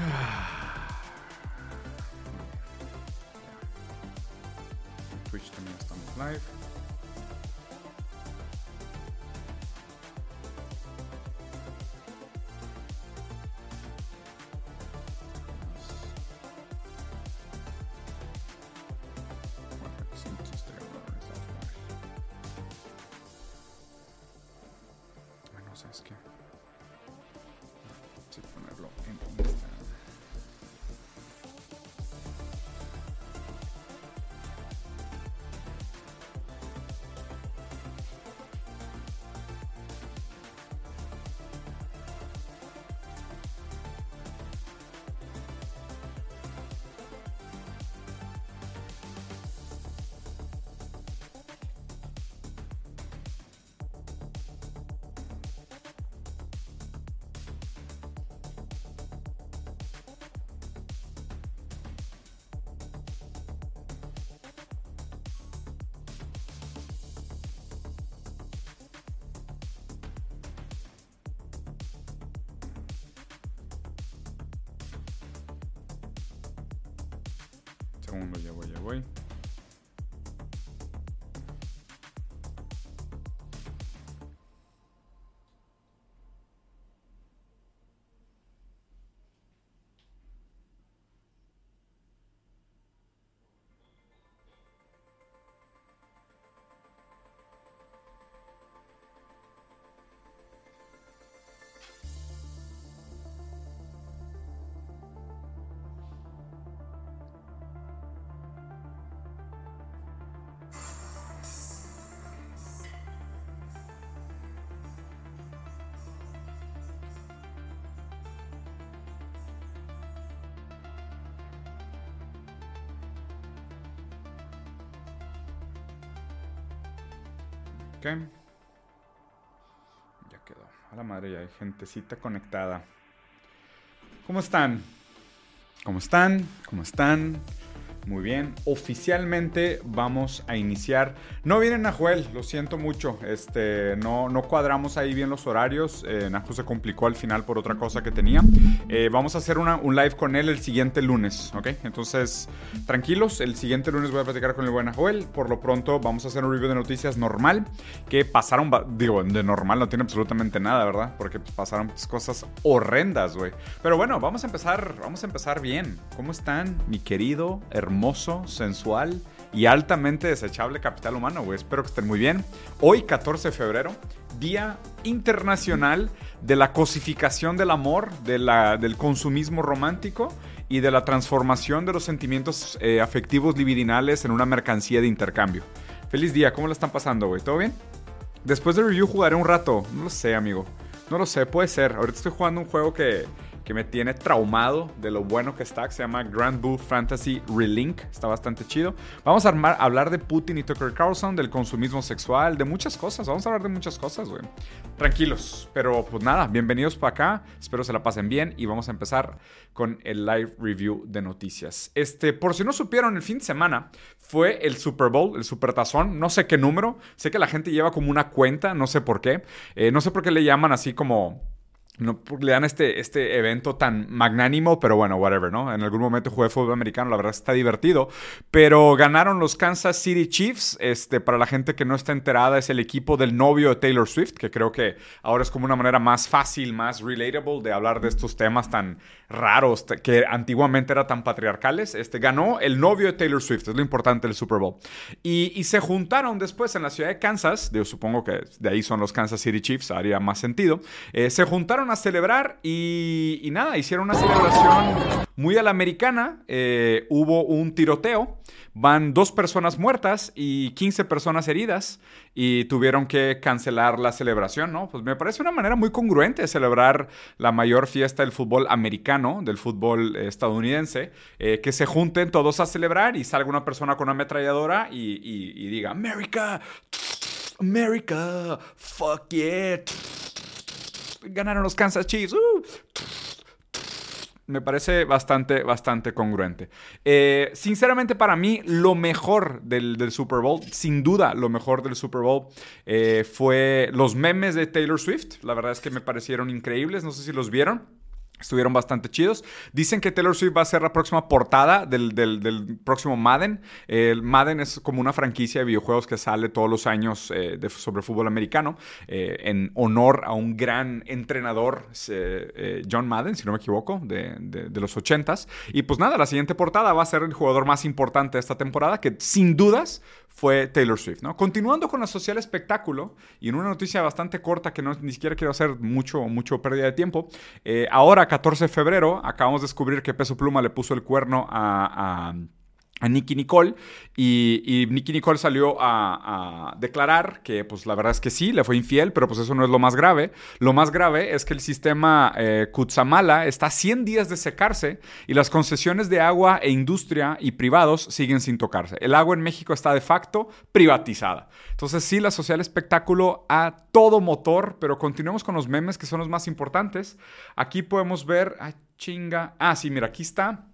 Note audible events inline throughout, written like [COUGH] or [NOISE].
En [SIGHS] Twitch también estamos live. Ya voy, ya voy. Ya quedó. A la madre, ya hay gentecita conectada. ¿Cómo están? ¿Cómo están? ¿Cómo están? Muy bien. Oficialmente vamos a iniciar. No viene Nahuel, lo siento mucho. Este, no, no cuadramos ahí bien los horarios. Eh, se complicó al final por otra cosa que tenía. Eh, vamos a hacer un live con él el siguiente lunes, ¿ok? Entonces, tranquilos. El siguiente lunes voy a platicar con el buen Nahuel. Por lo pronto, vamos a hacer un review de noticias normal. Que pasaron, digo, de normal no tiene absolutamente nada, ¿verdad? Porque pasaron pues, cosas horrendas, güey. Pero bueno, vamos a empezar, vamos a empezar bien. ¿Cómo están, mi querido, hermoso, sensual y altamente desechable capital humano, güey? Espero que estén muy bien. Hoy, 14 de febrero, Día Internacional de la Cosificación del Amor, de la, del consumismo romántico y de la transformación de los sentimientos eh, afectivos libidinales en una mercancía de intercambio. Feliz día, ¿cómo la están pasando, güey? ¿Todo bien? Después del review jugaré un rato. No lo sé, amigo. No lo sé, puede ser. Ahorita estoy jugando un juego que, que me tiene traumado de lo bueno que está, que se llama Grand Blue Fantasy Relink. Está bastante chido. Vamos a armar- hablar de Putin y Tucker Carlson, del consumismo sexual, de muchas cosas. Vamos a hablar de muchas cosas, güey. Tranquilos. Pero pues nada, bienvenidos para acá. Espero se la pasen bien y vamos a empezar con el live review de noticias. Este, por si no supieron, el fin de semana fue el Super Bowl, el Super Tazón. No sé qué número. Sé que la gente lleva como una cuenta, no sé por qué. Eh, no sé por qué le llaman así como no le dan este, este evento tan magnánimo, pero bueno, whatever, ¿no? En algún momento jugué fútbol americano, la verdad está divertido. Pero ganaron los Kansas City Chiefs. Este, para la gente que no está enterada, es el equipo del novio de Taylor Swift, que creo que ahora es como una manera más fácil, más relatable de hablar de estos temas tan raros que antiguamente eran tan patriarcales. Este, ganó el novio de Taylor Swift, es lo importante del Super Bowl. Y, y se juntaron después en la ciudad de Kansas, yo supongo que de ahí son los Kansas City Chiefs, haría más sentido. Eh, se juntaron a celebrar y, nada, hicieron una celebración muy a la americana. Eh, hubo un tiroteo, van dos personas muertas y 15 personas heridas y tuvieron que cancelar la celebración, ¿no? Pues me parece una manera muy congruente de celebrar la mayor fiesta del fútbol americano, del fútbol eh, estadounidense, eh, que se junten todos a celebrar y salga una persona con una ametralladora y, y- y diga, America, America, fuck yeah ganaron los Kansas Chiefs. uh. Me parece bastante, bastante congruente. Eh, sinceramente, para mí, lo mejor del, del Super Bowl, sin duda, lo mejor del Super Bowl eh, fue los memes de Taylor Swift. La verdad es que me parecieron increíbles. No sé si los vieron. Estuvieron bastante chidos. Dicen que Taylor Swift va a ser la próxima portada del, próximo Madden. El Madden es como una franquicia de videojuegos que sale todos los años eh, sobre fútbol americano eh, en honor a un gran entrenador, eh, John Madden, si no me equivoco, de, de los 80s. Y pues nada, la siguiente portada va a ser el jugador más importante de esta temporada, que sin dudas fue Taylor Swift, ¿no? Continuando con la social espectáculo, y en una noticia bastante corta que no, ni siquiera quiero hacer mucho, mucho pérdida de tiempo, eh, ahora, 14 de febrero, acabamos de descubrir que Peso Pluma le puso el cuerno a a Nicky Nicole y, y Nicky Nicole salió a, declarar que pues la verdad es que sí, le fue infiel, pero pues eso no es lo más grave. Lo más grave es que el sistema eh, Kutsamala está a 100 días de secarse y las concesiones de agua e industria y privados siguen sin tocarse. El agua en México está de facto privatizada. Entonces sí, la social espectáculo a todo motor, pero continuemos con los memes que son los más importantes. Aquí podemos ver, ay chinga, ah sí, mira, aquí está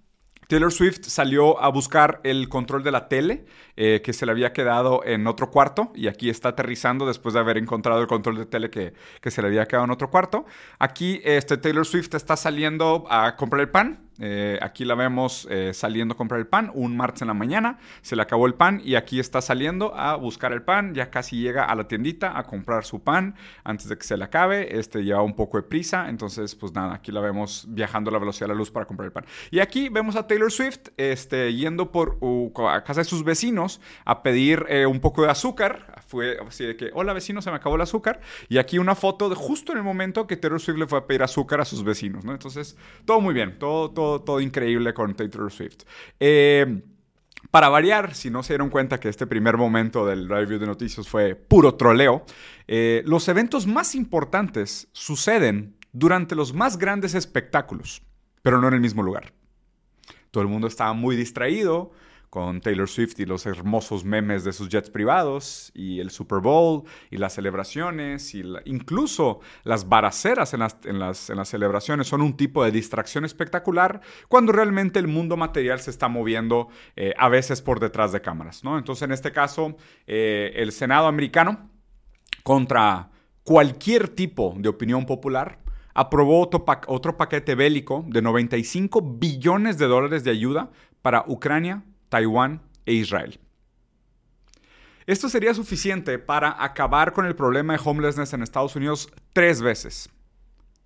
Taylor Swift salió a buscar el control de la tele eh, que se le había quedado en otro cuarto y aquí está aterrizando después de haber encontrado el control de tele que, que se le había quedado en otro cuarto. Aquí este, Taylor Swift está saliendo a comprar el pan eh, aquí la vemos eh, saliendo a comprar el pan un martes en la mañana. Se le acabó el pan y aquí está saliendo a buscar el pan. Ya casi llega a la tiendita a comprar su pan antes de que se le acabe. Este lleva un poco de prisa. Entonces, pues nada, aquí la vemos viajando a la velocidad de la luz para comprar el pan. Y aquí vemos a Taylor Swift este, yendo por a casa de sus vecinos a pedir eh, un poco de azúcar. Fue así de que, hola vecino, se me acabó el azúcar. Y aquí una foto de justo en el momento que Taylor Swift le fue a pedir azúcar a sus vecinos. ¿no? Entonces, todo muy bien. Todo todo, increíble con Taylor Swift. Eh, para variar, si no se dieron cuenta que este primer momento del review de noticias fue puro troleo, eh, los eventos más importantes suceden durante los más grandes espectáculos, pero no en el mismo lugar. Todo el mundo estaba muy distraído, con Taylor Swift y los hermosos memes de sus jets privados y el Super Bowl y las celebraciones y incluso las baraceras en las, en, las, celebraciones son un tipo de distracción espectacular cuando realmente el mundo material se está moviendo eh, a veces por detrás de cámaras. ¿no? Entonces en este caso eh, el Senado americano contra cualquier tipo de opinión popular aprobó otro, otro paquete bélico de 95 billones de dólares de ayuda para Ucrania, Taiwán e Israel. Esto sería suficiente para acabar con el problema de homelessness en Estados Unidos tres veces.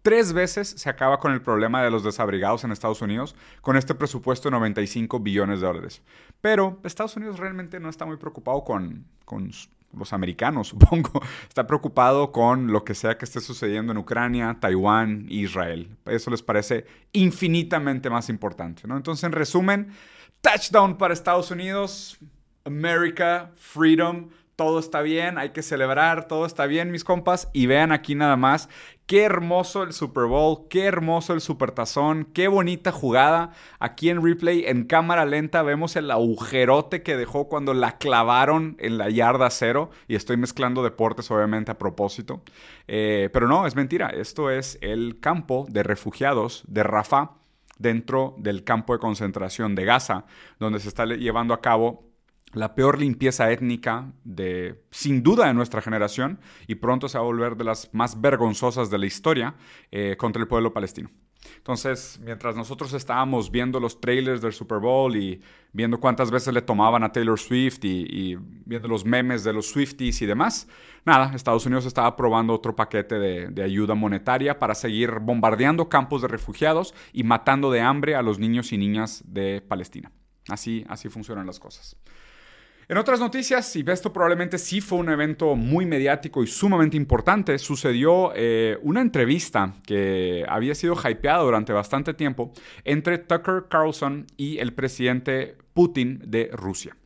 Tres veces se acaba con el problema de los desabrigados en Estados Unidos con este presupuesto de 95 billones de dólares. Pero Estados Unidos realmente no está muy preocupado con, con los americanos, [LAUGHS] supongo. Está preocupado con lo que sea que esté sucediendo en Ucrania, Taiwán Israel. Eso les parece infinitamente más importante. ¿no? Entonces, en resumen, Touchdown para Estados Unidos. America, freedom, todo está bien, hay que celebrar, todo está bien, mis compas. Y vean aquí nada más, qué hermoso el Super Bowl, qué hermoso el Supertazón, qué bonita jugada. Aquí en replay, en cámara lenta, vemos el agujerote que dejó cuando la clavaron en la yarda cero. Y estoy mezclando deportes, obviamente, a propósito. Eh, pero no, es mentira. Esto es el campo de refugiados de Rafah dentro del campo de concentración de Gaza, donde se está llevando a cabo la peor limpieza étnica de, sin duda, de nuestra generación y pronto se va a volver de las más vergonzosas de la historia eh, contra el pueblo palestino. Entonces, mientras nosotros estábamos viendo los trailers del Super Bowl y viendo cuántas veces le tomaban a Taylor Swift y, viendo los memes de los Swifties y demás, nada, Estados Unidos estaba aprobando otro paquete de, de, ayuda monetaria para seguir bombardeando campos de refugiados y matando de hambre a los niños y niñas de Palestina. Así, así funcionan las cosas. En otras noticias, y esto probablemente sí fue un evento muy mediático y sumamente importante, sucedió eh, una entrevista que había sido hypeada durante bastante tiempo entre Tucker Carlson y el presidente Putin de Rusia.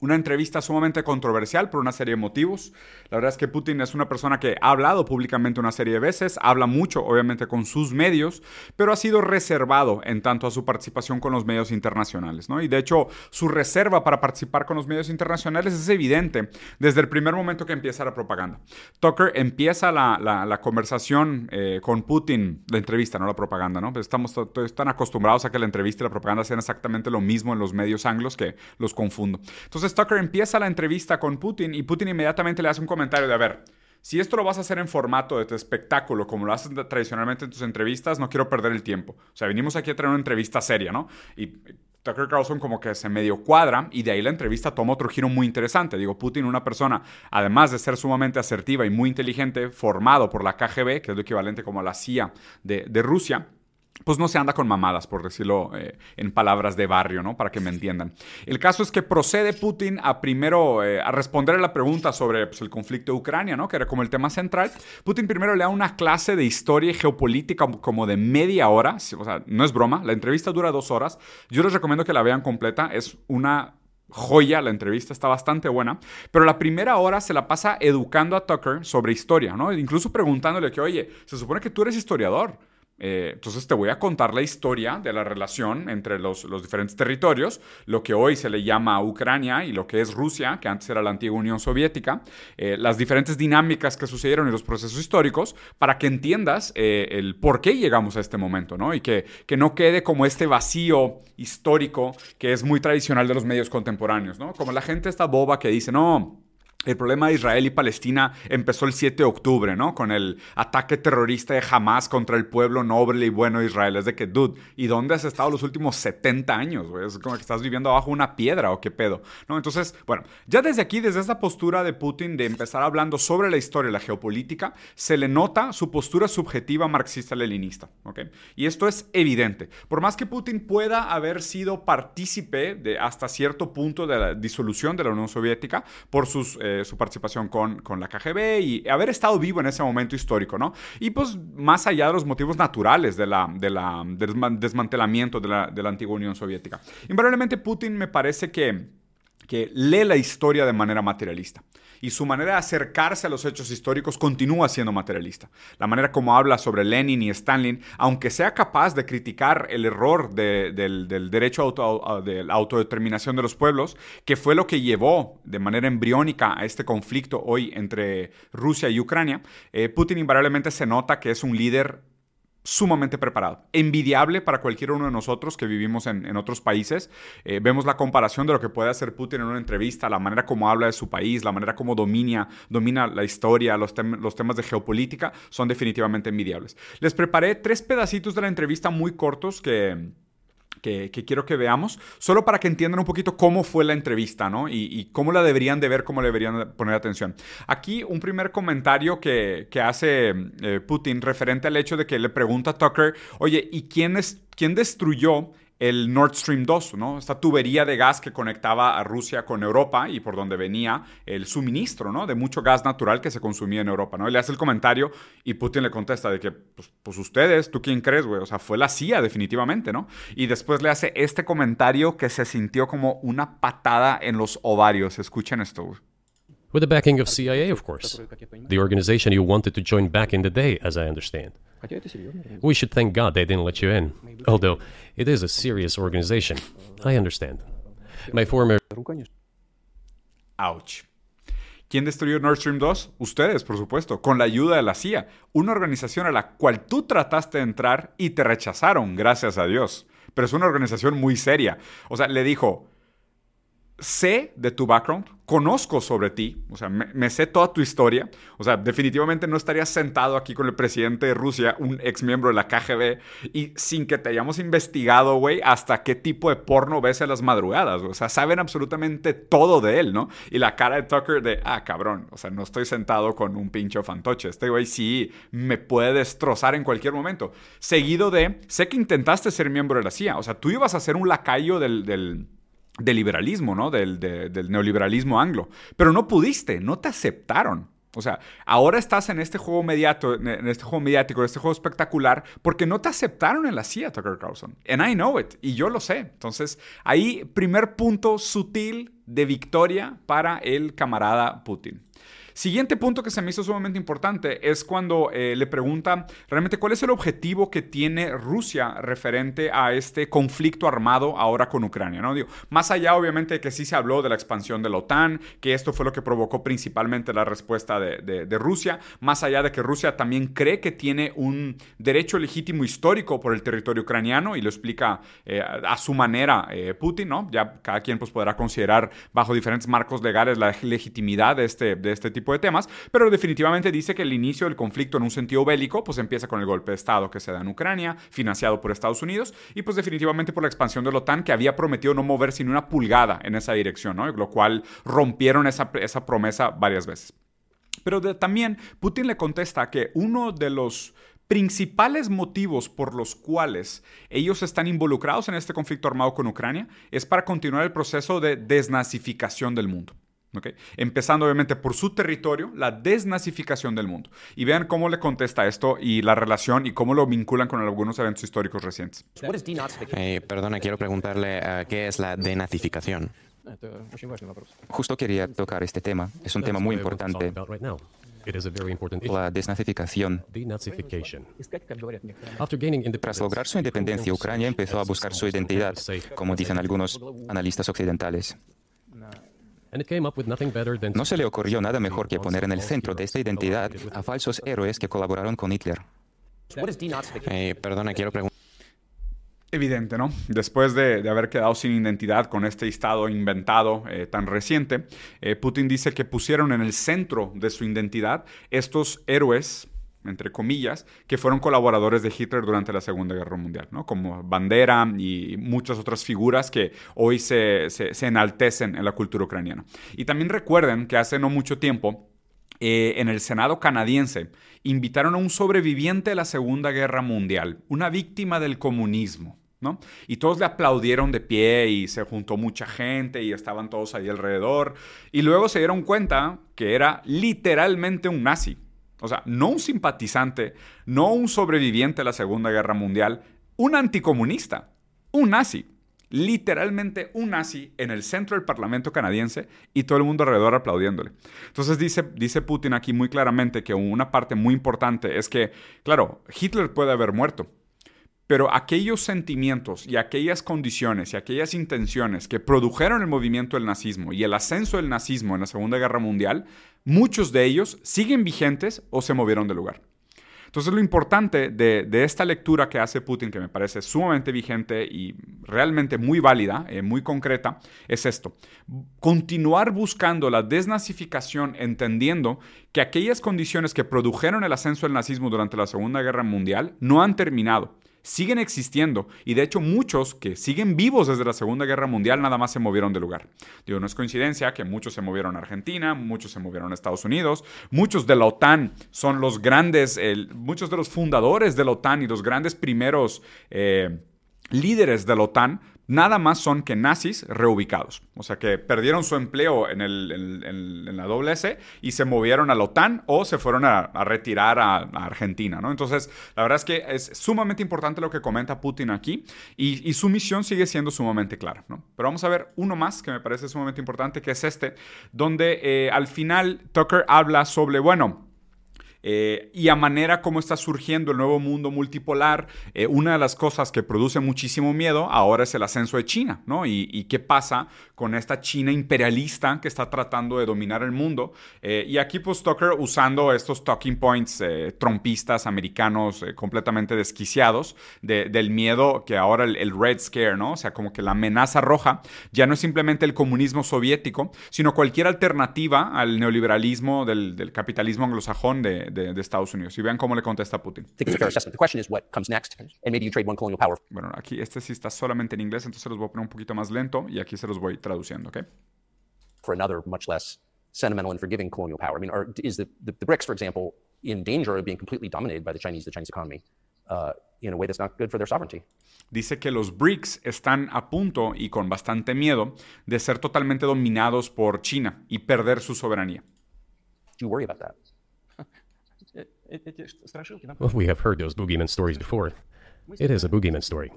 Una entrevista sumamente controversial por una serie de motivos. La verdad es que Putin es una persona que ha hablado públicamente una serie de veces, habla mucho, obviamente, con sus medios, pero ha sido reservado en tanto a su participación con los medios internacionales. ¿no? Y de hecho, su reserva para participar con los medios internacionales es evidente desde el primer momento que empieza la propaganda. Tucker empieza la, conversación eh, con Putin, la entrevista, no la propaganda, ¿no? Estamos tan acostumbrados a que la entrevista y la propaganda sean exactamente lo mismo en los medios anglos que los confundo. Entonces, Tucker empieza la entrevista con Putin y Putin inmediatamente le hace un comentario de, a ver, si esto lo vas a hacer en formato de espectáculo, como lo haces tradicionalmente en tus entrevistas, no quiero perder el tiempo. O sea, venimos aquí a tener una entrevista seria, ¿no? Y Tucker Carlson como que se medio cuadra y de ahí la entrevista toma otro giro muy interesante. Digo, Putin, una persona, además de ser sumamente asertiva y muy inteligente, formado por la KGB, que es lo equivalente como la CIA de, de Rusia, pues no se anda con mamadas, por decirlo eh, en palabras de barrio, ¿no? Para que me entiendan. El caso es que procede Putin a primero eh, a responder a la pregunta sobre pues, el conflicto de Ucrania, ¿no? Que era como el tema central. Putin primero le da una clase de historia y geopolítica como de media hora. O sea, no es broma. La entrevista dura dos horas. Yo les recomiendo que la vean completa. Es una joya, la entrevista está bastante buena, pero la primera hora se la pasa educando a Tucker sobre historia, ¿no? Incluso preguntándole que, oye, se supone que tú eres historiador. Eh, entonces te voy a contar la historia de la relación entre los, diferentes territorios, lo que hoy se le llama Ucrania y lo que es Rusia, que antes era la antigua Unión Soviética, eh, las diferentes dinámicas que sucedieron y los procesos históricos, para que entiendas eh, el por qué llegamos a este momento, ¿no? Y que, que no quede como este vacío histórico que es muy tradicional de los medios contemporáneos, ¿no? Como la gente está boba que dice, no, el problema de Israel y Palestina empezó el 7 de octubre, ¿no? Con el ataque terrorista de Hamas contra el pueblo noble y bueno de Israel. Es de que, dude, ¿y dónde has estado los últimos 70 años? Es como que estás viviendo bajo una piedra o qué pedo, ¿no? Entonces, bueno, ya desde aquí, desde esta postura de Putin de empezar hablando sobre la historia y la geopolítica, se le nota su postura subjetiva marxista-leninista, ¿ok? Y esto es evidente. Por más que Putin pueda haber sido partícipe de hasta cierto punto de la disolución de la Unión Soviética por sus... Eh, su participación con, con, la KGB y haber estado vivo en ese momento histórico, ¿no? Y pues más allá de los motivos naturales del desmantelamiento de la, de la antigua Unión Soviética. Invariablemente Putin me parece que, que lee la historia de manera materialista y su manera de acercarse a los hechos históricos continúa siendo materialista. La manera como habla sobre Lenin y Stalin, aunque sea capaz de criticar el error del, derecho a, la autodeterminación de los pueblos, que fue lo que llevó de manera embriónica a este conflicto hoy entre Rusia y Ucrania, eh, Putin invariablemente se nota que es un líder sumamente preparado, envidiable para cualquier uno de nosotros que vivimos en, otros países. Eh, vemos la comparación de lo que puede hacer Putin en una entrevista, la manera como habla de su país, la manera como domina, domina la historia, los, los temas de geopolítica, son definitivamente envidiables. Les preparé tres pedacitos de la entrevista muy cortos que que, quiero que veamos, solo para que entiendan un poquito cómo fue la entrevista, ¿no? Y, cómo la deberían de ver, cómo le deberían poner atención. Aquí un primer comentario que, hace eh, Putin referente al hecho de que le pregunta a Tucker, oye, ¿y quién, es, quién destruyó el Nord Stream 2, ¿no? Esta tubería de gas que conectaba a Rusia con Europa y por donde venía el suministro, ¿no? De mucho gas natural que se consumía en Europa, ¿no? Y le hace el comentario y Putin le contesta de que, pues, pues ustedes, ¿tú quién crees, güey? O sea, fue la CIA definitivamente, ¿no? Y después le hace este comentario que se sintió como una patada en los ovarios. Escuchen esto, güey. With the backing of CIA, of course. The organization you wanted to join back in the day, as I understand. We should thank God they didn't let you in. Although it is a serious organization. I understand. My former. Ouch. ¿Quién destruyó Nord Stream 2? Ustedes, por supuesto, con la ayuda de la CIA, una organización a la cual tú trataste de entrar y te rechazaron, gracias a Dios. Pero es una organización muy seria. O sea, le dijo, sé de tu background, conozco sobre ti, o sea, me, sé toda tu historia, o sea, definitivamente no estarías sentado aquí con el presidente de Rusia, un ex miembro de la KGB, y sin que te hayamos investigado, güey, hasta qué tipo de porno ves a las madrugadas, o sea, saben absolutamente todo de él, ¿no? Y la cara de Tucker de, ah, cabrón, o sea, no estoy sentado con un pincho fantoche, este güey sí me puede destrozar en cualquier momento. Seguido de, sé que intentaste ser miembro de la CIA, o sea, tú ibas a ser un lacayo del del liberalismo, ¿no? Del, del, neoliberalismo anglo. Pero no pudiste, no te aceptaron. O sea, ahora estás en este juego mediato, en este juego mediático, en este juego espectacular, porque no te aceptaron en la CIA, Tucker Carlson. And I know it. Y yo lo sé. Entonces, ahí, primer punto sutil de victoria para el camarada Putin. Siguiente punto que se me hizo sumamente importante es cuando eh, le pregunta realmente cuál es el objetivo que tiene Rusia referente a este conflicto armado ahora con Ucrania. ¿no? Digo, más allá obviamente de que sí se habló de la expansión de la OTAN, que esto fue lo que provocó principalmente la respuesta de, Rusia, más allá de que Rusia también cree que tiene un derecho legítimo histórico por el territorio ucraniano y lo explica eh, a su manera eh, Putin, ¿no? Ya cada quien pues, podrá considerar bajo diferentes marcos legales la legitimidad de este, de este tipo de temas, pero definitivamente dice que el inicio del conflicto en un sentido bélico pues empieza con el golpe de Estado que se da en Ucrania, financiado por Estados Unidos, y pues definitivamente por la expansión de la OTAN que había prometido no mover sin una pulgada en esa dirección, lo cual rompieron esa promesa varias veces. Pero también Putin le contesta que uno de los principales motivos por los cuales ellos están involucrados en este conflicto armado con Ucrania es para continuar el proceso de desnazificación del mundo. Empezando obviamente por su territorio, la desnazificación del mundo. Y vean cómo le contesta esto y la relación y cómo lo vinculan con algunos eventos históricos recientes. Eh, perdona, quiero preguntarle uh, qué es la denazificación. Justo quería tocar este tema. Es un tema muy importante. La desnazificación. Tras lograr su independencia, Ucrania empezó a buscar su identidad, como dicen algunos analistas occidentales. No se le ocurrió nada mejor que poner en el centro de esta identidad a falsos héroes que colaboraron con Hitler. Eh, perdona, quiero preguntar. Evidente, ¿no? Después de, haber quedado sin identidad con este estado inventado eh, tan reciente, eh, Putin dice que pusieron en el centro de su identidad estos héroes, entre comillas, que fueron colaboradores de Hitler durante la Segunda Guerra Mundial, ¿no? Como Bandera y muchas otras figuras que hoy se, enaltecen en la cultura ucraniana. Y también recuerden que hace no mucho tiempo, eh, en el Senado canadiense, invitaron a un sobreviviente de la Segunda Guerra Mundial, una víctima del comunismo. ¿No? Y todos le aplaudieron de pie y se juntó mucha gente y estaban todos ahí alrededor. Y luego se dieron cuenta que era literalmente un nazi. O sea, no un simpatizante, no un sobreviviente de la Segunda Guerra Mundial, un anticomunista, un nazi. Literalmente un nazi en el centro del Parlamento canadiense y todo el mundo alrededor aplaudiéndole. Entonces dice, dice Putin aquí muy claramente que una parte muy importante es que, claro, Hitler puede haber muerto, pero aquellos sentimientos y aquellas condiciones y aquellas intenciones que produjeron el movimiento del nazismo y el ascenso del nazismo en la Segunda Guerra Mundial, muchos de ellos siguen vigentes o se movieron de lugar. Entonces lo importante de, esta lectura que hace Putin, que me parece sumamente vigente y realmente muy válida, eh, muy concreta, es esto. Continuar buscando la desnazificación entendiendo que aquellas condiciones que produjeron el ascenso del nazismo durante la Segunda Guerra Mundial no han terminado siguen existiendo y de hecho muchos que siguen vivos desde la Segunda Guerra Mundial nada más se movieron de lugar. Digo, no es coincidencia que muchos se movieron a Argentina, muchos se movieron a Estados Unidos, muchos de la OTAN son los grandes, muchos de los fundadores de la OTAN y los grandes primeros... Eh, líderes de la OTAN nada más son que nazis reubicados. O sea, que perdieron su empleo en, la WS y se movieron a la OTAN o se fueron a, retirar a, Argentina, ¿no? Entonces, la verdad es que es sumamente importante lo que comenta Putin aquí y, su misión sigue siendo sumamente clara, ¿no? Pero vamos a ver uno más que me parece sumamente importante, que es este, donde eh, al final Tucker habla sobre, bueno, eh, y a manera como está surgiendo el nuevo mundo multipolar, eh, una de las cosas que produce muchísimo miedo ahora es el ascenso de China, ¿no? Y, qué pasa con esta China imperialista que está tratando de dominar el mundo. Eh, y aquí pues Tucker usando estos talking points trompistas americanos completamente desquiciados del miedo que ahora el, Red Scare, ¿no? O sea, como que la amenaza roja ya no es simplemente el comunismo soviético, sino cualquier alternativa al neoliberalismo del, del capitalismo anglosajón de, de, de, Estados Unidos. Y vean cómo le contesta Putin. Bueno, aquí este sí está solamente en inglés, entonces los voy a poner un poquito más lento y aquí se los voy traduciendo, ¿ok? For another much less sentimental and forgiving colonial power. I mean, are, is the, the, the BRICS, for example, in danger of being completely dominated by the Chinese, the Chinese economy, uh, in a way that's not good for their sovereignty? Dice que los BRICS están a punto y con bastante miedo de ser totalmente dominados por China y perder su soberanía. Do you worry about that? Well, we have heard those boogeyman stories before. It is a boogeyman story.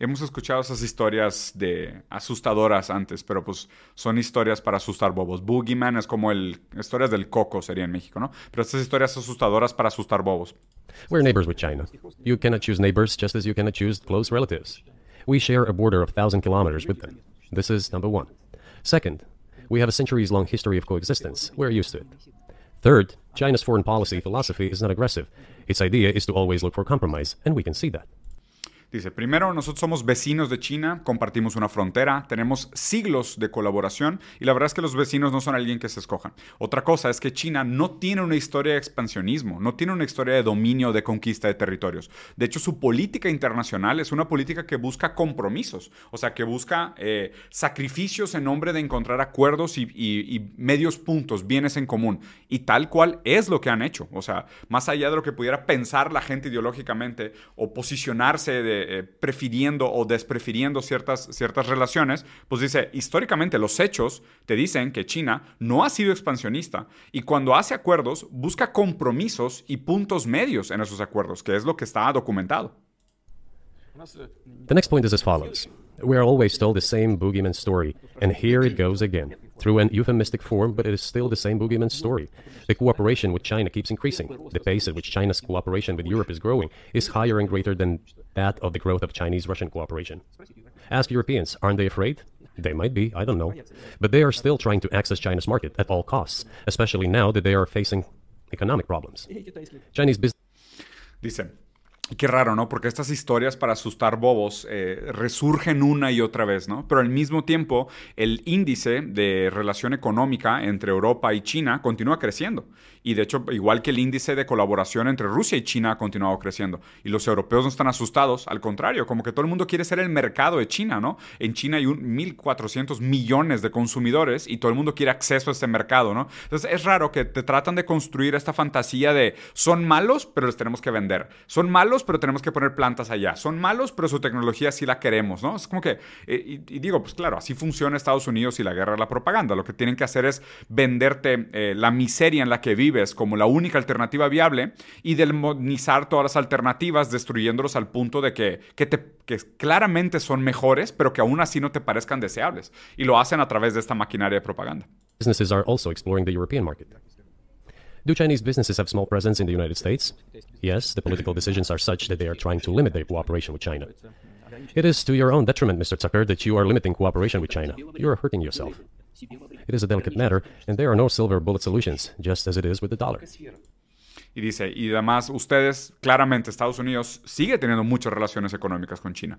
Hemos escuchado esas historias de asustadoras antes, pero pues son historias para asustar bobos. Boogeyman es como el historias del coco sería en México, ¿no? Pero estas historias asustadoras para asustar bobos. We're neighbors with China. You cannot choose neighbors just as you cannot choose close relatives. We share a border of thousand kilometers with them. This is number one. Second, we have a centuries-long history of coexistence. We're used to it. Third, China's foreign policy philosophy is not aggressive. Its idea is to always look for compromise, and we can see that. Dice, primero, nosotros somos vecinos de China, compartimos una frontera, tenemos siglos de colaboración y la verdad es que los vecinos no son alguien que se escojan. Otra cosa es que China no tiene una historia de expansionismo, no tiene una historia de dominio, de conquista de territorios. De hecho, su política internacional es una política que busca compromisos, o sea, que busca eh, sacrificios en nombre de encontrar acuerdos y, y medios puntos, bienes en común. Y tal cual es lo que han hecho. O sea, más allá de lo que pudiera pensar la gente ideológicamente o posicionarse de eh, prefiriendo o desprefiriendo ciertas, ciertas relaciones, pues dice, históricamente los hechos te dicen que China no ha sido expansionista y cuando hace acuerdos busca compromisos y puntos medios en esos acuerdos, que es lo que está documentado. The next point is as follows. We are always told the same boogeyman story, and here it goes again. Through an euphemistic form, but it is still the same boogeyman story. The cooperation with China keeps increasing. The pace at which China's cooperation with Europe is growing is higher and greater than that of the growth of Chinese Russian cooperation. Ask Europeans, aren't they afraid? They might be, I don't know. But they are still trying to access China's market at all costs, especially now that they are facing economic problems. Chinese business. Dice, Qué raro, ¿no? Porque estas historias para asustar bobos eh, resurgen una y otra vez, ¿no? Pero al mismo tiempo, el índice de relación económica entre Europa y China continúa creciendo. Y de hecho, igual que el índice de colaboración entre Rusia y China ha continuado creciendo. Y los europeos no están asustados, al contrario, como que todo el mundo quiere ser el mercado de China, ¿no? En China hay un 1.400 millones de consumidores y todo el mundo quiere acceso a este mercado, ¿no? Entonces es raro que te tratan de construir esta fantasía de son malos, pero les tenemos que vender. Son malos pero tenemos que poner plantas allá. Son malos, pero su tecnología sí la queremos, ¿no? Es como que, eh, y, digo, pues claro, así funciona Estados Unidos y la guerra de la propaganda. Lo que tienen que hacer es venderte eh, la miseria en la que como la única alternativa viable y demonizar todas las alternativas, destruyéndolos al punto de que, que, te, que claramente son mejores, pero que aún así no te parezcan deseables. Y lo hacen a través de esta maquinaria de propaganda. Businesses are also exploring the European market. Do Chinese businesses have small presence in the United States? Yes, the political decisions are such that they are trying to limit their cooperation with China. It is to your own detriment, Mr. Zucker, that you are limiting cooperation with China. You are hurting yourself. It is a delicate matter, and there are no silver bullet solutions, just as it is with the dollar. Y dice, y además ustedes, claramente Estados Unidos sigue teniendo muchas relaciones económicas con China.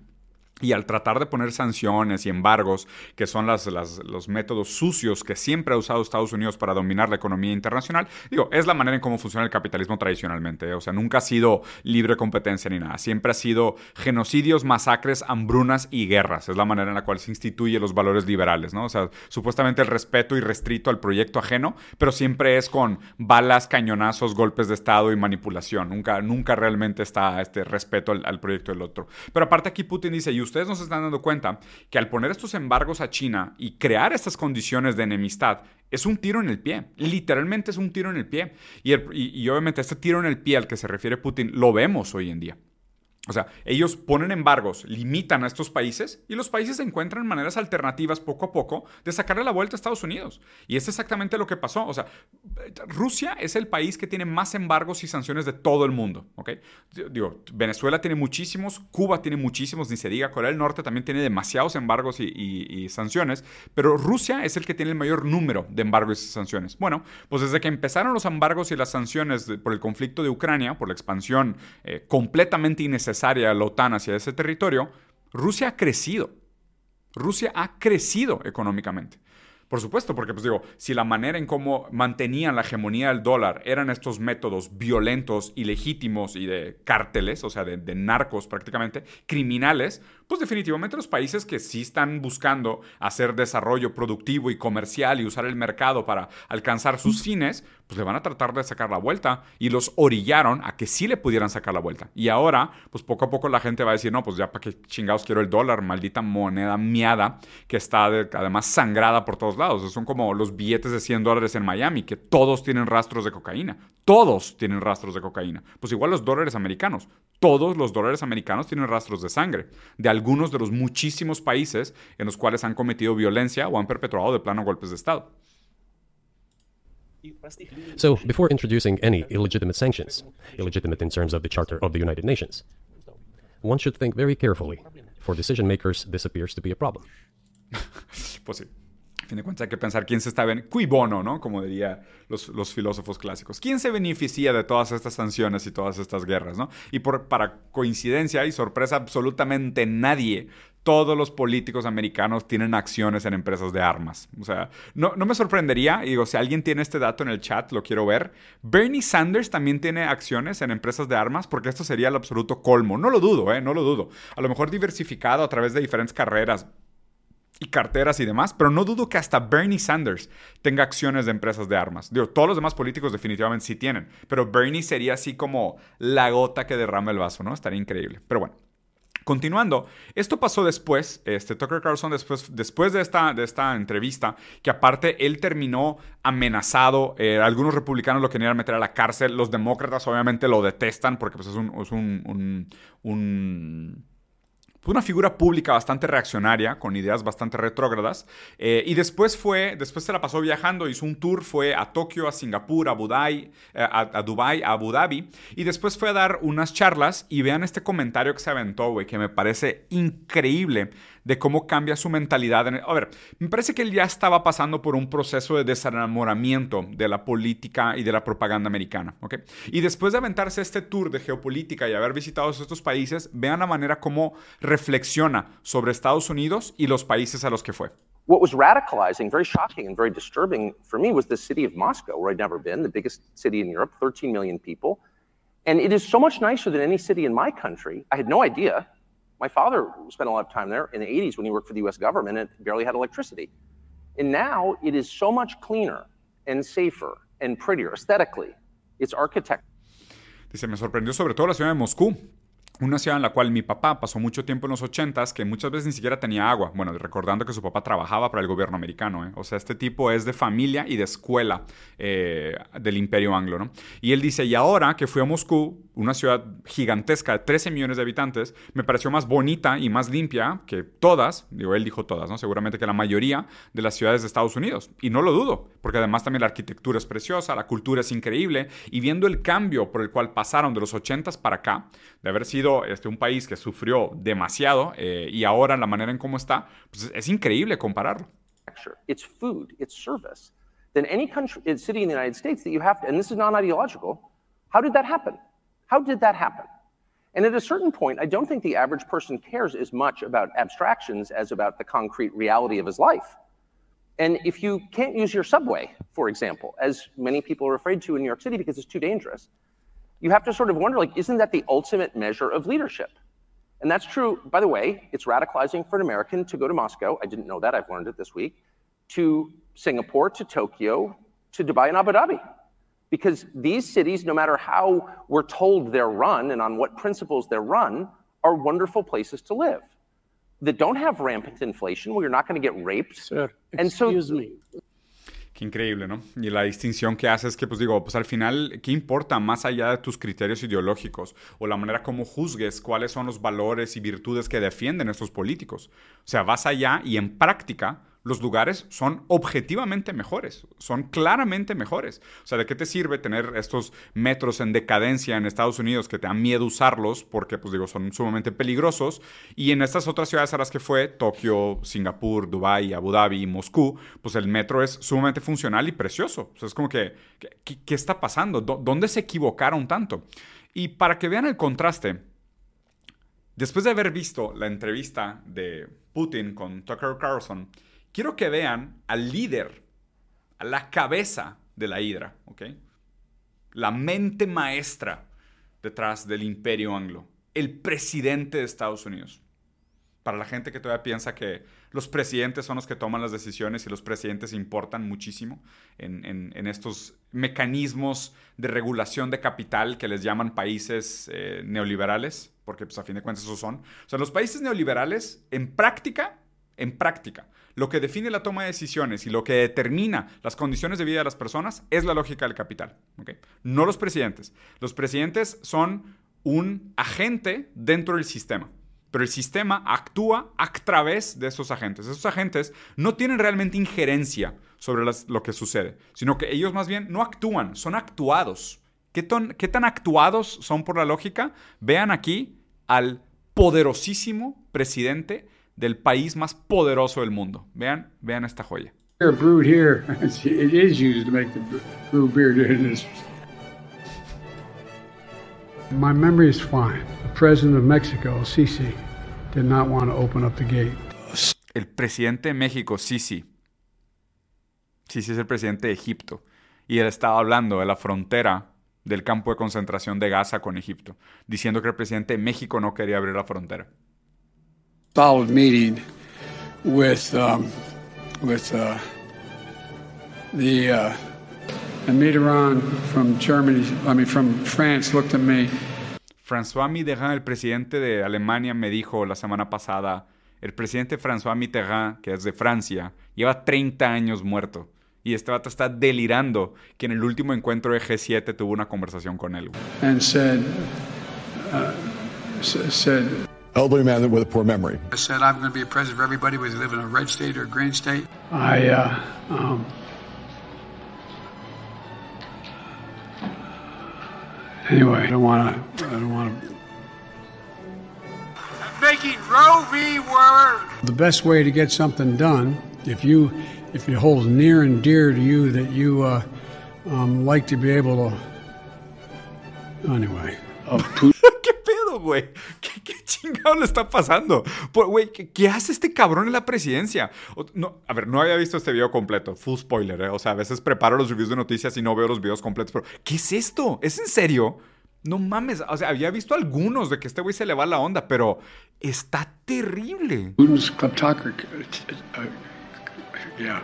Y al tratar de poner sanciones y embargos, que son las, los métodos sucios que siempre ha usado Estados Unidos para dominar la economía internacional, digo, es la manera en cómo funciona el capitalismo tradicionalmente. ¿eh? O sea, nunca ha sido libre competencia ni nada. Siempre ha sido genocidios, masacres, hambrunas y guerras. Es la manera en la cual se instituye los valores liberales, ¿no? O sea, supuestamente el respeto irrestrito al proyecto ajeno, pero siempre es con balas, cañonazos, golpes de Estado y manipulación. Nunca, nunca realmente está este respeto al, al proyecto del otro. Pero aparte aquí Putin dice, ustedes no se están dando cuenta que al poner estos embargos a China y crear estas condiciones de enemistad, es un tiro en el pie. Literalmente es un tiro en el pie. Y, y obviamente este tiro en el pie al que se refiere Putin lo vemos hoy en día. O sea, ellos ponen embargos, limitan a estos países y los países encuentran maneras alternativas poco a poco de sacarle la vuelta a Estados Unidos. Y es exactamente lo que pasó. O sea, Rusia es el país que tiene más embargos y sanciones de todo el mundo. ¿ok? Digo, Venezuela tiene muchísimos, Cuba tiene muchísimos, ni se diga, Corea del Norte también tiene demasiados embargos y, sanciones, pero Rusia es el que tiene el mayor número de embargos y sanciones. Bueno, pues desde que empezaron los embargos y las sanciones por el conflicto de Ucrania, por la expansión eh, completamente innecesaria, necesaria la OTAN hacia ese territorio, Rusia ha crecido. Rusia ha crecido económicamente. Por supuesto, porque pues digo, si la manera en cómo mantenían la hegemonía del dólar eran estos métodos violentos, ilegítimos y de cárteles, o sea, de, de narcos prácticamente, criminales, pues definitivamente los países que sí están buscando hacer desarrollo productivo y comercial y usar el mercado para alcanzar sus fines, pues le van a tratar de sacar la vuelta y los orillaron a que sí le pudieran sacar la vuelta. Y ahora, pues poco a poco la gente va a decir, no, pues ya para qué chingados quiero el dólar, maldita moneda miada que está además sangrada por todos lados. Son como los billetes de 100 dólares en Miami, que todos tienen rastros de cocaína. Todos tienen rastros de cocaína. Pues igual los dólares americanos. Todos los dólares americanos tienen rastros de sangre. De algunos de los muchísimos países en los cuales han cometido violencia o han perpetuado de plano golpes de Estado. So, before introducing any illegitimate sanctions, illegitimate in terms of the Charter of the United Nations, one should think very carefully. For decision makers, this appears to be a problem. [LAUGHS] pues sí. Fin de cuentas hay que pensar quién se está... Cui bono, ¿no? Como dirían los, los, filósofos clásicos. ¿Quién se beneficia de todas estas sanciones y todas estas guerras, ¿no? Y por, para coincidencia y sorpresa, absolutamente nadie todos los políticos americanos tienen acciones en empresas de armas. O sea, no, no, me sorprendería, y digo, si alguien tiene este dato en el chat, lo quiero ver. Bernie Sanders también tiene acciones en empresas de armas, porque esto sería el absoluto colmo. No lo dudo, ¿eh? No lo dudo. A lo mejor diversificado a través de diferentes carreras y carteras y demás, pero no dudo que hasta Bernie Sanders tenga acciones de empresas de armas. Digo, todos los demás políticos definitivamente sí tienen, pero Bernie sería así como la gota que derrama el vaso, ¿no? Estaría increíble. Pero bueno. Continuando, esto pasó después, este, Tucker Carlson después, después de, esta, de esta entrevista, que aparte él terminó amenazado, eh, algunos republicanos lo querían meter a la cárcel, los demócratas obviamente lo detestan porque pues, es un fue una figura pública bastante reaccionaria, con ideas bastante retrógradas. Eh, y después fue, después se la pasó viajando, hizo un tour, fue a Tokio, a Singapur, a, Budai, eh, a, Dubai, a Abu Dhabi. Y después fue a dar unas charlas. Y vean este comentario que se aventó, güey, que me parece increíble de cómo cambia su mentalidad. A ver, me parece que él ya estaba pasando por un proceso de desenamoramiento de la política y de la propaganda americana, ¿ok? Y después de aventarse este tour de geopolítica y haber visitado estos países, vean la manera como reflexiona sobre Estados Unidos y los países a los que fue. What was radicalizing, very shocking and very disturbing for me was the city of Moscow, where I'd never been, the biggest city in Europe, 13 million people. And it is so much nicer than any city in my country. I had no idea. My father spent a lot of time there in the 80s when he worked for the US government and barely had electricity. And now it is so much cleaner and safer and prettier aesthetically. It's architecture. Dice, me sorprendió sobre todo la ciudad de Moscú. Una ciudad en la cual mi papá pasó mucho tiempo en los 80s, que muchas veces ni siquiera tenía agua. Bueno, recordando que su papá trabajaba para el gobierno americano. ¿eh? O sea, este tipo es de familia y de escuela eh, del imperio anglo. ¿no? Y él dice, y ahora que fui a Moscú, una ciudad gigantesca de 13 millones de habitantes, me pareció más bonita y más limpia que todas, digo, él dijo todas, ¿no? Seguramente que la mayoría de las ciudades de Estados Unidos. Y no lo dudo, porque además también la arquitectura es preciosa, la cultura es increíble, y viendo el cambio por el cual pasaron de los 80s para acá, de haber sido este, un país que sufrió demasiado eh, y ahora la manera en cómo está, pues es increíble compararlo. It's food, it's service. Than any country, city in the United States that you have to, and this is non ideological, how did that happen? How did that happen? And at a certain point, I don't think the average person cares as much about abstractions as about the concrete reality of his life. And if you can't use your subway, for example, as many people are afraid to in New York City because it's too dangerous, you have to sort of wonder, like, isn't that the ultimate measure of leadership? And that's true, by the way, it's radicalizing for an American to go to Moscow. I didn't know that, I've learned it this week, to Singapore, to Tokyo, to Dubai and Abu Dhabi. Because these cities, no matter how we're told they're run and on what principles they're run, are wonderful places to live that don't have rampant inflation, where you're not going to get raped. Sir, excuse and so, me. Qué increíble, ¿no? Y la distinción que hace es que, pues digo, pues al final, ¿qué importa más allá de tus criterios ideológicos o la manera como juzgues cuáles son los valores y virtudes que defienden estos políticos? O sea, vas allá y en práctica los lugares son objetivamente mejores, son claramente mejores. O sea, ¿de qué te sirve tener estos metros en decadencia en Estados Unidos que te dan miedo usarlos porque, pues digo, son sumamente peligrosos? Y en estas otras ciudades a las que fue, Tokio, Singapur, Dubái, Abu Dhabi Moscú, pues el metro es sumamente funcional y precioso. O sea, es como que, ¿qué, qué está pasando? ¿Dónde se equivocaron tanto? Y para que vean el contraste, después de haber visto la entrevista de Putin con Tucker Carlson, quiero que vean al líder, a la cabeza de la hidra, ¿ok? La mente maestra detrás del imperio anglo, el presidente de Estados Unidos. Para la gente que todavía piensa que los presidentes son los que toman las decisiones y los presidentes importan muchísimo en, estos mecanismos de regulación de capital que les llaman países eh, neoliberales, porque pues a fin de cuentas esos son. O sea, los países neoliberales en práctica, en práctica, lo que define la toma de decisiones y lo que determina las condiciones de vida de las personas es la lógica del capital. No los presidentes. Los presidentes son un agente dentro del sistema. Pero el sistema actúa a través de esos agentes. Esos agentes no tienen realmente injerencia sobre lo que sucede, sino que ellos más bien no actúan, son actuados. ¿Qué, ¿Qué tan actuados son por la lógica? Vean aquí al poderosísimo presidente del país más poderoso del mundo. Vean, vean esta joya. brewed here. [LAUGHS] It is used to make the brew beer. [LAUGHS] My memory is fine. The president of Mexico, Sisi, did not want to open up the gate. El presidente de México, Sisi. Sisi es el presidente de Egipto. Y él estaba hablando de la frontera del campo de concentración de Gaza con Egipto, diciendo que el presidente de México no quería abrir la frontera. Solid meeting with um, with uh, the uh, Mitterrand from Germany, I mean from France, looked at me. François Mitterrand, el presidente de Alemania, me dijo la semana pasada, el presidente François Mitterrand, que es de Francia, lleva 30 años muerto. Y este vato está delirando que en el último encuentro de G7 tuvo una conversación con él. And said, uh, said, elderly man with a poor memory. I said I'm going to be a president for everybody, whether you live in a red state or a green state. I, uh, um, anyway, I don't want to. I don't want to. Making Roe v. Word. The best way to get something done, if you if it holds near and dear to you that you uh, um, like to be able to. Anyway. ¿Qué [LAUGHS] pedo, güey? ¿Qué, ¿Qué, chingado le está pasando? ¿qué, ¿qué, hace este cabrón en la presidencia? No, a ver, no había visto este video completo. Full spoiler, ¿eh? O sea, a veces preparo los reviews de noticias y no veo los videos completos. Pero, ¿qué es esto? ¿Es en serio? No mames. O sea, había visto algunos de que este güey se le va la onda, pero está terrible. Putin's kleptocracy. Yeah.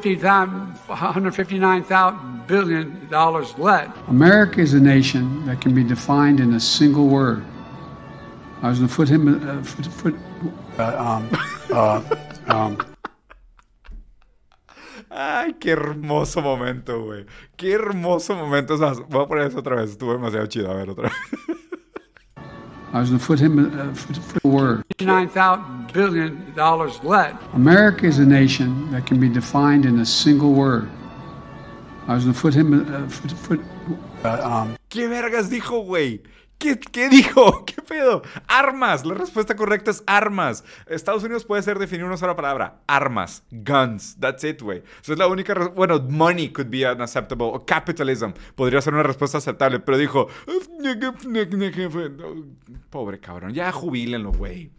159,000 billion dollars left. America is a nation that can be defined in a single word. I was going to put him, uh, foot, foot, uh, um, uh, um. Ay, qué hermoso momento, güey. Qué hermoso momento. O sea, voy a poner eso otra vez. Estuvo demasiado chido. A ver, otra vez. I was going to put him uh, foot, foot, word. $59 billion left. America is a nation that can be defined in a single word. I was going to put him uh, foot, foot, uh, um. ¿Qué vergas dijo, güey? ¿Qué, ¿Qué, dijo? [LAUGHS] ¿Qué pedo? Armas. La respuesta correcta es armas. Estados Unidos puede ser definido una sola palabra. Armas. Guns. That's it, güey. Eso es la única... Bueno, money could be unacceptable. O capitalism podría ser una respuesta aceptable. Pero dijo... Pobre cabrón. Ya jubílenlo, güey.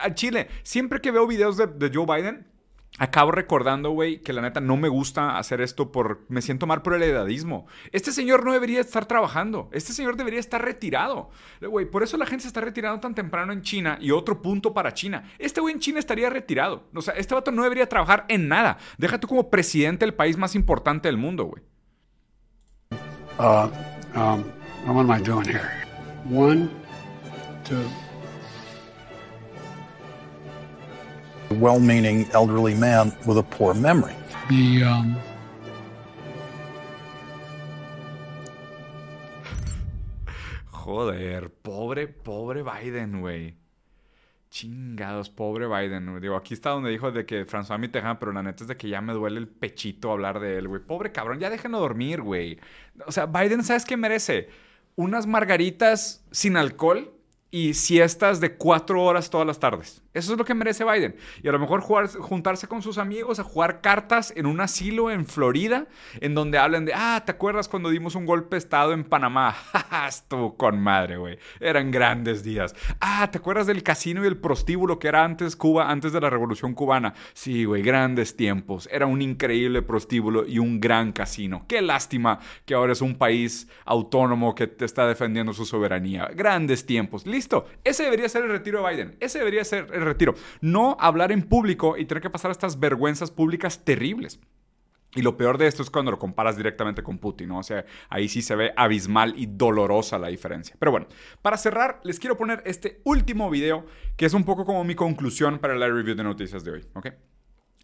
A Chile, siempre que veo videos de, de Joe Biden, Acabo recordando, güey, que la neta no me gusta hacer esto por... Me siento mal por el edadismo. Este señor no debería estar trabajando. Este señor debería estar retirado. Güey, por eso la gente se está retirando tan temprano en China. Y otro punto para China. Este güey en China estaría retirado. O sea, este vato no debería trabajar en nada. Déjate como presidente del país más importante del mundo, güey. Uh, um, what am I doing here? One, two... well-meaning elderly man with a poor memory. The um, Joder, pobre, pobre Biden, güey. Chingados, pobre Biden. Güey. Digo, aquí está donde dijo de que François Mitterrand, pero la neta es de que ya me duele el pechito hablar de él, güey. Pobre cabrón, ya déjenlo dormir, güey. O sea, Biden, ¿sabes qué merece? Unas margaritas sin alcohol y siestas de cuatro horas todas las tardes. Eso es lo que merece Biden. Y a lo mejor jugar, juntarse con sus amigos a jugar cartas en un asilo en Florida, en donde hablan de, ah, ¿te acuerdas cuando dimos un golpe de Estado en Panamá? [LAUGHS] Estuvo con madre, güey. Eran grandes días. Ah, ¿te acuerdas del casino y el prostíbulo que era antes Cuba, antes de la Revolución Cubana? Sí, güey, grandes tiempos. Era un increíble prostíbulo y un gran casino. Qué lástima que ahora es un país autónomo que te está defendiendo su soberanía. Grandes tiempos. Listo. Ese debería ser el retiro de Biden. Ese debería ser el retiro. No hablar en público y tener que pasar estas vergüenzas públicas terribles. Y lo peor de esto es cuando lo comparas directamente con Putin, ¿no? O sea, ahí sí se ve abismal y dolorosa la diferencia. Pero bueno, para cerrar, les quiero poner este último video, que es un poco como mi conclusión para la review de noticias de hoy, ¿ok?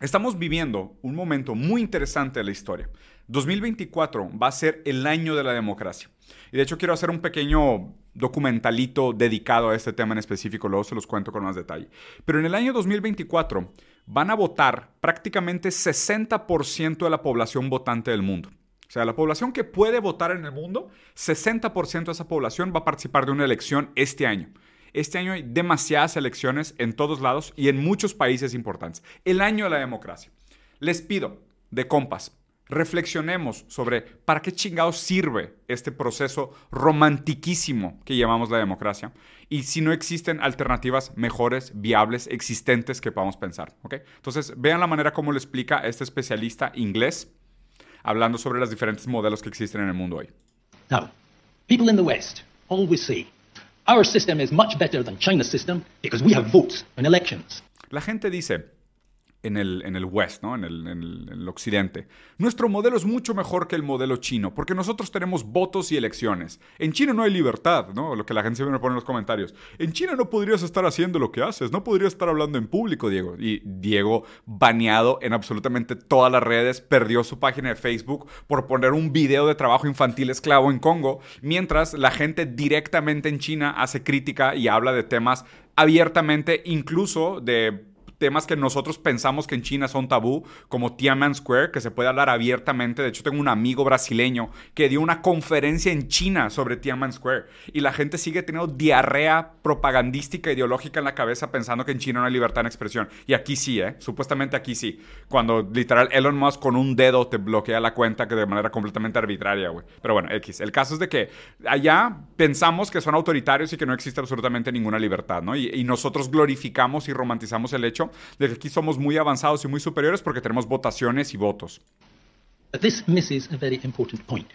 Estamos viviendo un momento muy interesante de la historia. 2024 va a ser el año de la democracia. Y de hecho quiero hacer un pequeño documentalito dedicado a este tema en específico, luego se los cuento con más detalle. Pero en el año 2024 van a votar prácticamente 60% de la población votante del mundo. O sea, la población que puede votar en el mundo, 60% de esa población va a participar de una elección este año. Este año hay demasiadas elecciones en todos lados y en muchos países importantes. El año de la democracia. Les pido, de compas, reflexionemos sobre para qué chingados sirve este proceso romantiquísimo que llamamos la democracia y si no existen alternativas mejores, viables, existentes que podamos pensar. Entonces, vean la manera como lo explica este especialista inglés hablando sobre los diferentes modelos que existen en el mundo hoy. Now, people in the West always say, our system is much better than China's system because we have votes in elections. La gente dice, en el, en el West, ¿no? En el, en, el, Occidente. Nuestro modelo es mucho mejor que el modelo chino, porque nosotros tenemos votos y elecciones. En China no hay libertad, ¿no? Lo que la gente siempre pone en los comentarios. En China no podrías estar haciendo lo que haces, no podrías estar hablando en público, Diego. Y Diego, baneado en absolutamente todas las redes, perdió su página de Facebook por poner un video de trabajo infantil esclavo en Congo, mientras la gente directamente en China hace crítica y habla de temas abiertamente, incluso de temas que nosotros pensamos que en China son tabú, como Tiananmen Square, que se puede hablar abiertamente. De hecho, tengo un amigo brasileño que dio una conferencia en China sobre Tiananmen Square y la gente sigue teniendo diarrea propagandística ideológica en la cabeza pensando que en China no hay libertad de expresión. Y aquí sí, ¿eh? Supuestamente aquí sí. Cuando literal Elon Musk con un dedo te bloquea la cuenta que de manera completamente arbitraria, güey. Pero bueno, X. El caso es de que allá pensamos que son autoritarios y que no existe absolutamente ninguna libertad, ¿no? y nosotros glorificamos y romantizamos el hecho de que aquí somos muy avanzados y muy superiores porque tenemos votaciones y votos. But this misses a very important point.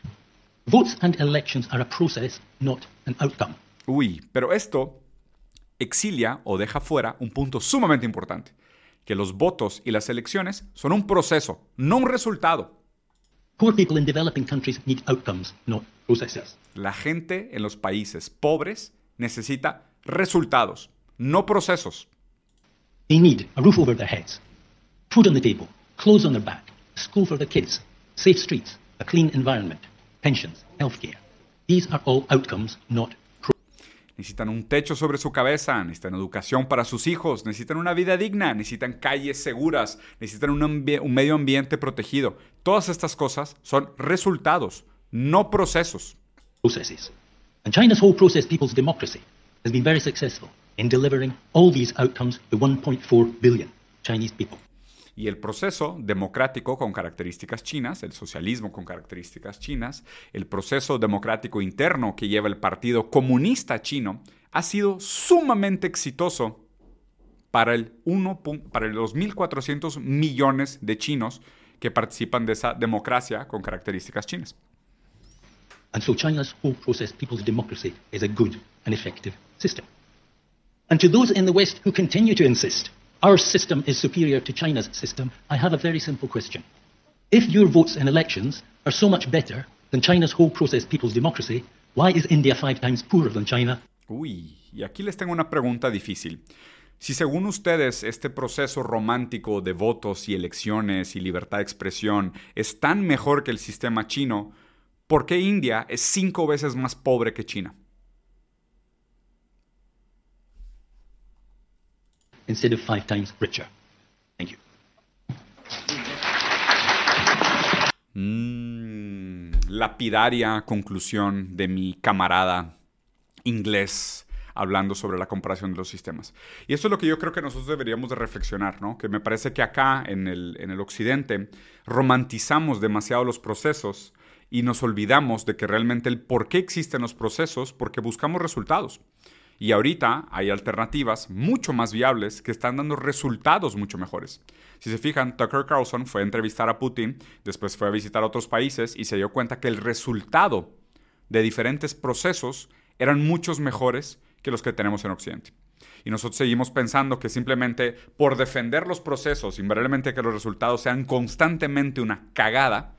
Votes and elections are a process, not an outcome. Uy, pero esto exilia o deja fuera un punto sumamente importante, que los votos y las elecciones son un proceso, no un resultado. Poor people in developing countries need outcomes, not processes. La gente en los países pobres necesita resultados, no procesos. They need a roof over their heads, food on the table, clothes on their back, school for their kids, safe streets, a clean environment, pensions, healthcare. These are all outcomes, not Necesitan un techo sobre su cabeza, necesitan educación para sus hijos, necesitan una vida digna, necesitan calles seguras, necesitan un, un, medio ambiente protegido. Todas estas cosas son resultados, no procesos. Processes. And China's whole process, people's democracy, has been very successful in delivering all these outcomes to 1.4 billion Chinese people. Y el proceso democrático con características chinas, el socialismo con características chinas, el proceso democrático interno que lleva el Partido Comunista Chino, ha sido sumamente exitoso para, el 1, para los 1.400 millones de chinos que participan de esa democracia con características chinas. And so China's whole process, people's democracy, is a good and effective system. And to those in the West who continue to insist our system is superior to China's system, I have a very simple question. If your votes in elections are so much better than China's whole process people's democracy, why is India five times poorer than China? Uy, y aquí les tengo una pregunta difícil. Si según ustedes este proceso romántico de votos y elecciones y libertad de expresión es tan mejor que el sistema chino, ¿por qué India es cinco veces más pobre que China? Instead of five times richer. Thank you. Mm, lapidaria conclusión de mi camarada inglés hablando sobre la comparación de los sistemas. Y eso es lo que yo creo que nosotros deberíamos de reflexionar, ¿no? Que me parece que acá en el, en el occidente romantizamos demasiado los procesos y nos olvidamos de que realmente el por qué existen los procesos, porque buscamos resultados. Y ahorita hay alternativas mucho más viables que están dando resultados mucho mejores. Si se fijan, Tucker Carlson fue a entrevistar a Putin, después fue a visitar otros países y se dio cuenta que el resultado de diferentes procesos eran muchos mejores que los que tenemos en Occidente. Y nosotros seguimos pensando que simplemente por defender los procesos, invariablemente que los resultados sean constantemente una cagada,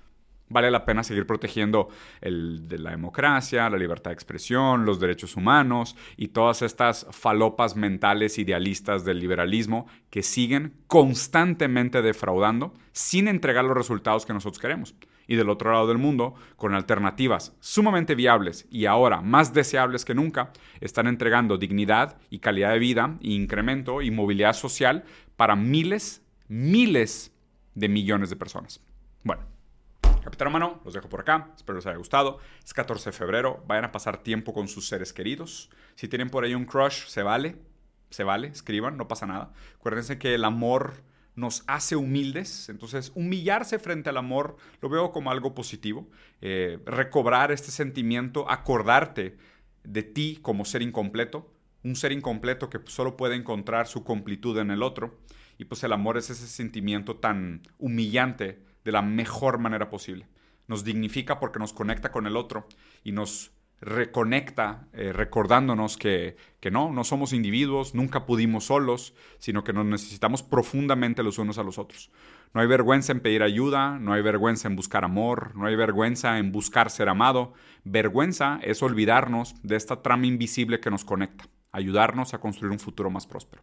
vale la pena seguir protegiendo el, de la democracia, la libertad de expresión, los derechos humanos y todas estas falopas mentales idealistas del liberalismo que siguen constantemente defraudando sin entregar los resultados que nosotros queremos. Y del otro lado del mundo, con alternativas sumamente viables y ahora más deseables que nunca, están entregando dignidad y calidad de vida, e incremento y movilidad social para miles, miles de millones de personas. Bueno, Capitán Humano, los dejo por acá. Espero les haya gustado. Es 14 de febrero. Vayan a pasar tiempo con sus seres queridos. Si tienen por ahí un crush, se vale. Se vale. Escriban, no pasa nada. Acuérdense que el amor nos hace humildes. Entonces, humillarse frente al amor lo veo como algo positivo. Eh, recobrar este sentimiento, acordarte de ti como ser incompleto. Un ser incompleto que solo puede encontrar su completud en el otro. Y pues el amor es ese sentimiento tan humillante de la mejor manera posible. Nos dignifica porque nos conecta con el otro y nos reconecta eh, recordándonos que, que, no, no somos individuos, nunca pudimos solos, sino que nos necesitamos profundamente los unos a los otros. No hay vergüenza en pedir ayuda, no hay vergüenza en buscar amor, no hay vergüenza en buscar ser amado. Vergüenza es olvidarnos de esta trama invisible que nos conecta, ayudarnos a construir un futuro más próspero.